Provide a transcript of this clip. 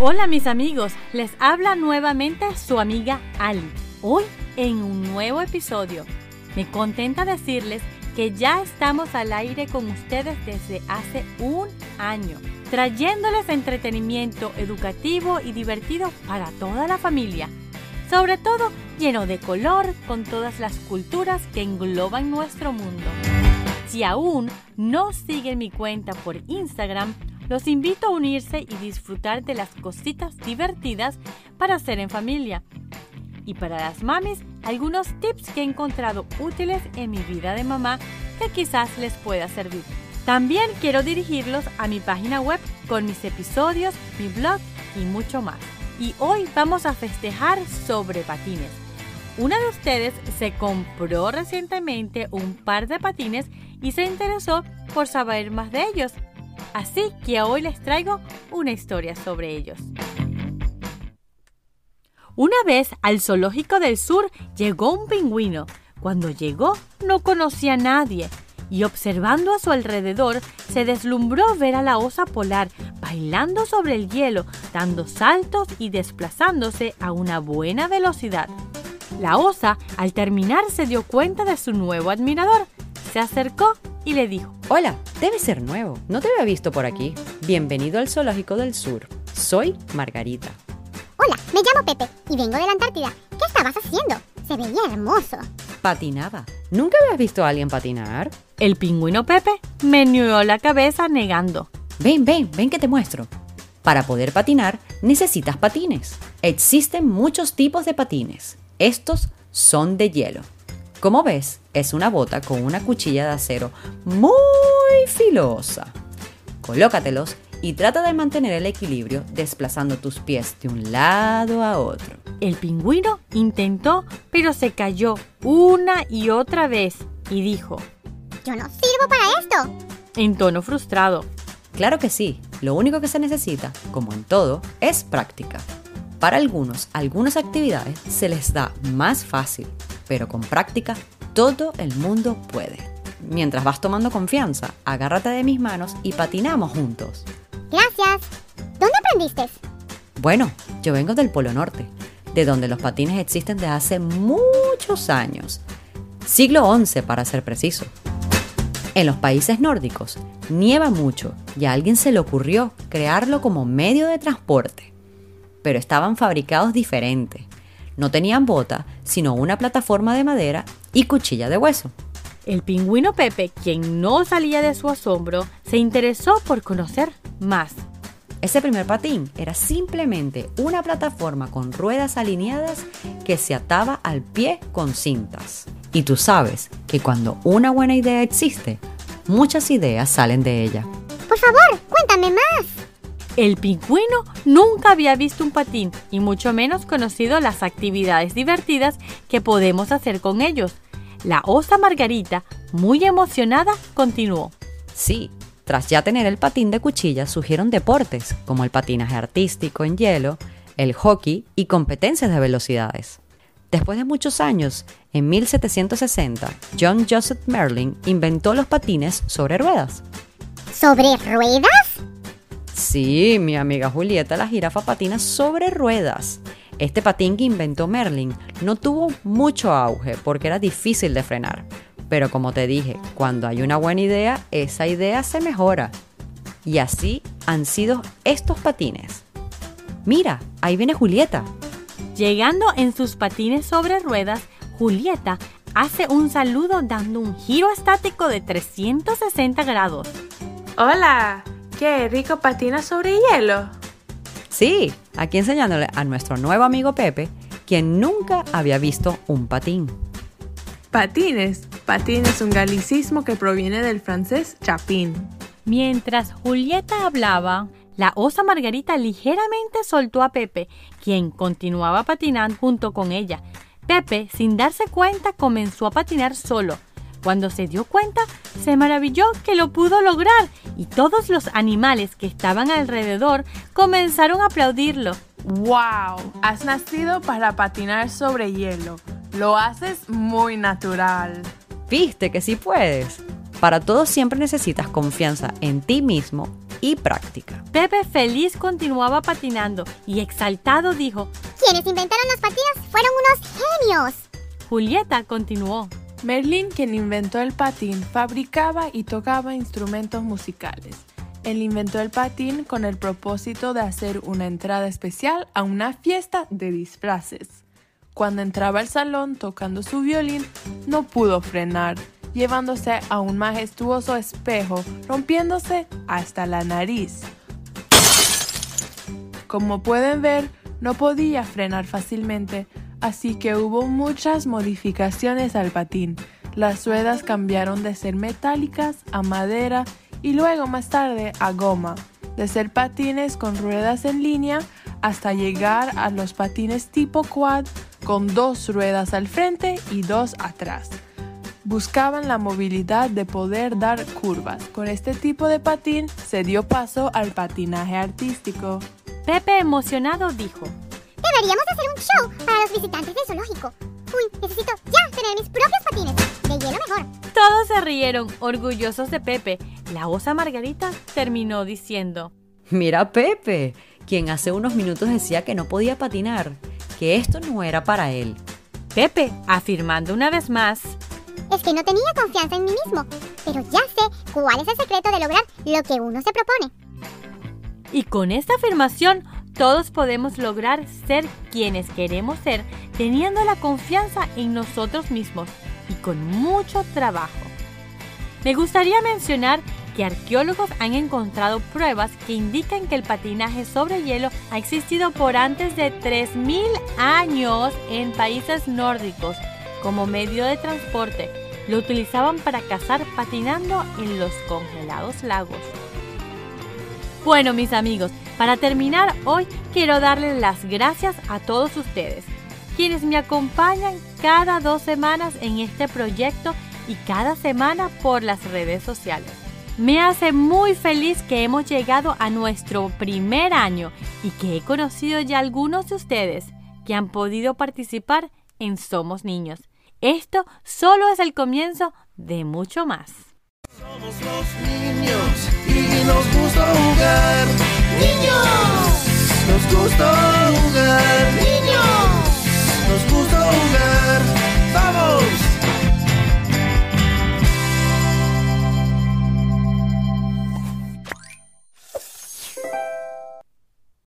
Hola mis amigos, les habla nuevamente su amiga Ali. Hoy en un nuevo episodio. Me contenta decirles que ya estamos al aire con ustedes desde hace un año, trayéndoles entretenimiento educativo y divertido para toda la familia. Sobre todo lleno de color con todas las culturas que engloban nuestro mundo. Si aún no siguen mi cuenta por Instagram, los invito a unirse y disfrutar de las cositas divertidas para hacer en familia. Y para las mamis, algunos tips que he encontrado útiles en mi vida de mamá que quizás les pueda servir. También quiero dirigirlos a mi página web con mis episodios, mi blog y mucho más. Y hoy vamos a festejar sobre patines. Una de ustedes se compró recientemente un par de patines y se interesó por saber más de ellos Así que hoy les traigo una historia sobre ellos. Una vez al zoológico del sur llegó un pingüino. Cuando llegó no conocía a nadie y observando a su alrededor se deslumbró ver a la osa polar bailando sobre el hielo, dando saltos y desplazándose a una buena velocidad. La osa, al terminar, se dio cuenta de su nuevo admirador. Se acercó y le dijo, Hola, debe ser nuevo. No te había visto por aquí. Bienvenido al Zoológico del Sur. Soy Margarita. Hola, me llamo Pepe y vengo de la Antártida. ¿Qué estabas haciendo? Se veía hermoso. Patinaba. ¿Nunca habías visto a alguien patinar? El pingüino Pepe meneó la cabeza negando. Ven, ven, ven que te muestro. Para poder patinar necesitas patines. Existen muchos tipos de patines. Estos son de hielo. Como ves, es una bota con una cuchilla de acero muy filosa. Colócatelos y trata de mantener el equilibrio desplazando tus pies de un lado a otro. El pingüino intentó, pero se cayó una y otra vez y dijo, Yo no sirvo para esto. En tono frustrado. Claro que sí, lo único que se necesita, como en todo, es práctica. Para algunos, algunas actividades se les da más fácil pero con práctica todo el mundo puede. Mientras vas tomando confianza, agárrate de mis manos y patinamos juntos. Gracias. ¿Dónde aprendiste? Bueno, yo vengo del Polo Norte, de donde los patines existen desde hace muchos años. Siglo XI para ser preciso. En los países nórdicos nieva mucho y a alguien se le ocurrió crearlo como medio de transporte. Pero estaban fabricados diferentes no tenían bota, sino una plataforma de madera y cuchilla de hueso. El pingüino Pepe, quien no salía de su asombro, se interesó por conocer más. Ese primer patín era simplemente una plataforma con ruedas alineadas que se ataba al pie con cintas. Y tú sabes que cuando una buena idea existe, muchas ideas salen de ella. Por favor, cuéntame más. El pingüino nunca había visto un patín y mucho menos conocido las actividades divertidas que podemos hacer con ellos. La osa Margarita, muy emocionada, continuó. Sí, tras ya tener el patín de cuchilla, surgieron deportes como el patinaje artístico en hielo, el hockey y competencias de velocidades. Después de muchos años, en 1760, John Joseph Merlin inventó los patines sobre ruedas. ¿Sobre ruedas? Sí, mi amiga Julieta la jirafa patina sobre ruedas. Este patín que inventó Merlin no tuvo mucho auge porque era difícil de frenar. Pero como te dije, cuando hay una buena idea, esa idea se mejora. Y así han sido estos patines. Mira, ahí viene Julieta. Llegando en sus patines sobre ruedas, Julieta hace un saludo dando un giro estático de 360 grados. Hola, ¿Qué rico patina sobre hielo? Sí, aquí enseñándole a nuestro nuevo amigo Pepe, quien nunca había visto un patín. Patines. Patín es un galicismo que proviene del francés chapín. Mientras Julieta hablaba, la osa Margarita ligeramente soltó a Pepe, quien continuaba patinando junto con ella. Pepe, sin darse cuenta, comenzó a patinar solo, cuando se dio cuenta, se maravilló que lo pudo lograr y todos los animales que estaban alrededor comenzaron a aplaudirlo. ¡Wow! Has nacido para patinar sobre hielo. Lo haces muy natural. Viste que sí puedes. Para todo siempre necesitas confianza en ti mismo y práctica. Pepe feliz continuaba patinando y exaltado dijo, Quienes inventaron los patines fueron unos genios. Julieta continuó, Merlin, quien inventó el patín, fabricaba y tocaba instrumentos musicales. Él inventó el patín con el propósito de hacer una entrada especial a una fiesta de disfraces. Cuando entraba al salón tocando su violín, no pudo frenar, llevándose a un majestuoso espejo, rompiéndose hasta la nariz. Como pueden ver, no podía frenar fácilmente, así que hubo muchas modificaciones al patín. Las ruedas cambiaron de ser metálicas a madera y luego más tarde a goma, de ser patines con ruedas en línea hasta llegar a los patines tipo quad con dos ruedas al frente y dos atrás. Buscaban la movilidad de poder dar curvas. Con este tipo de patín se dio paso al patinaje artístico. Pepe emocionado dijo, Deberíamos hacer un show para los visitantes del zoológico. Uy, necesito ya tener mis propios patines. De hielo mejor. Todos se rieron, orgullosos de Pepe. La osa Margarita terminó diciendo, Mira a Pepe, quien hace unos minutos decía que no podía patinar, que esto no era para él. Pepe, afirmando una vez más, Es que no tenía confianza en mí mismo. Pero ya sé cuál es el secreto de lograr lo que uno se propone. y con esta afirmación todos podemos lograr ser quienes queremos ser teniendo la confianza en nosotros mismos y con mucho trabajo. Me gustaría mencionar que arqueólogos han encontrado pruebas que indican que el patinaje sobre hielo ha existido por antes de 3.000 años en países nórdicos como medio de transporte. Lo utilizaban para cazar patinando en los congelados lagos. Bueno, mis amigos, para terminar hoy quiero darles las gracias a todos ustedes, quienes me acompañan cada dos semanas en este proyecto y cada semana por las redes sociales. Me hace muy feliz que hemos llegado a nuestro primer año y que he conocido ya algunos de ustedes que han podido participar en Somos Niños. Esto solo es el comienzo de mucho más. Somos los niños y nos gusta jugar niños, nos gusta jugar, niños, nos gusta jugar.